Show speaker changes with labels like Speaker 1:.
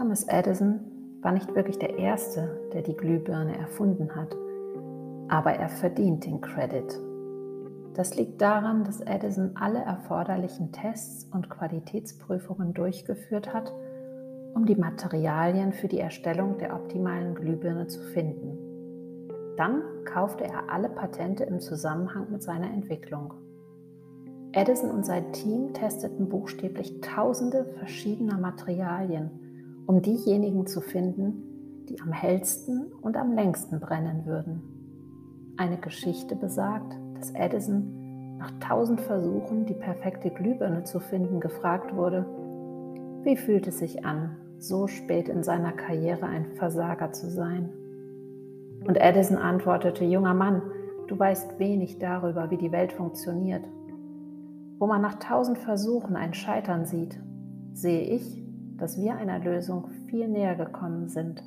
Speaker 1: Thomas Edison war nicht wirklich der Erste, der die Glühbirne erfunden hat, aber er verdient den Credit. Das liegt daran, dass Edison alle erforderlichen Tests und Qualitätsprüfungen durchgeführt hat, um die Materialien für die Erstellung der optimalen Glühbirne zu finden. Dann kaufte er alle Patente im Zusammenhang mit seiner Entwicklung. Edison und sein Team testeten buchstäblich tausende verschiedener Materialien, um diejenigen zu finden, die am hellsten und am längsten brennen würden. Eine Geschichte besagt, dass Edison nach tausend Versuchen, die perfekte Glühbirne zu finden, gefragt wurde, wie fühlt es sich an, so spät in seiner Karriere ein Versager zu sein? Und Edison antwortete, junger Mann, du weißt wenig darüber, wie die Welt funktioniert. Wo man nach tausend Versuchen ein Scheitern sieht, sehe ich, dass wir einer Lösung viel näher gekommen sind.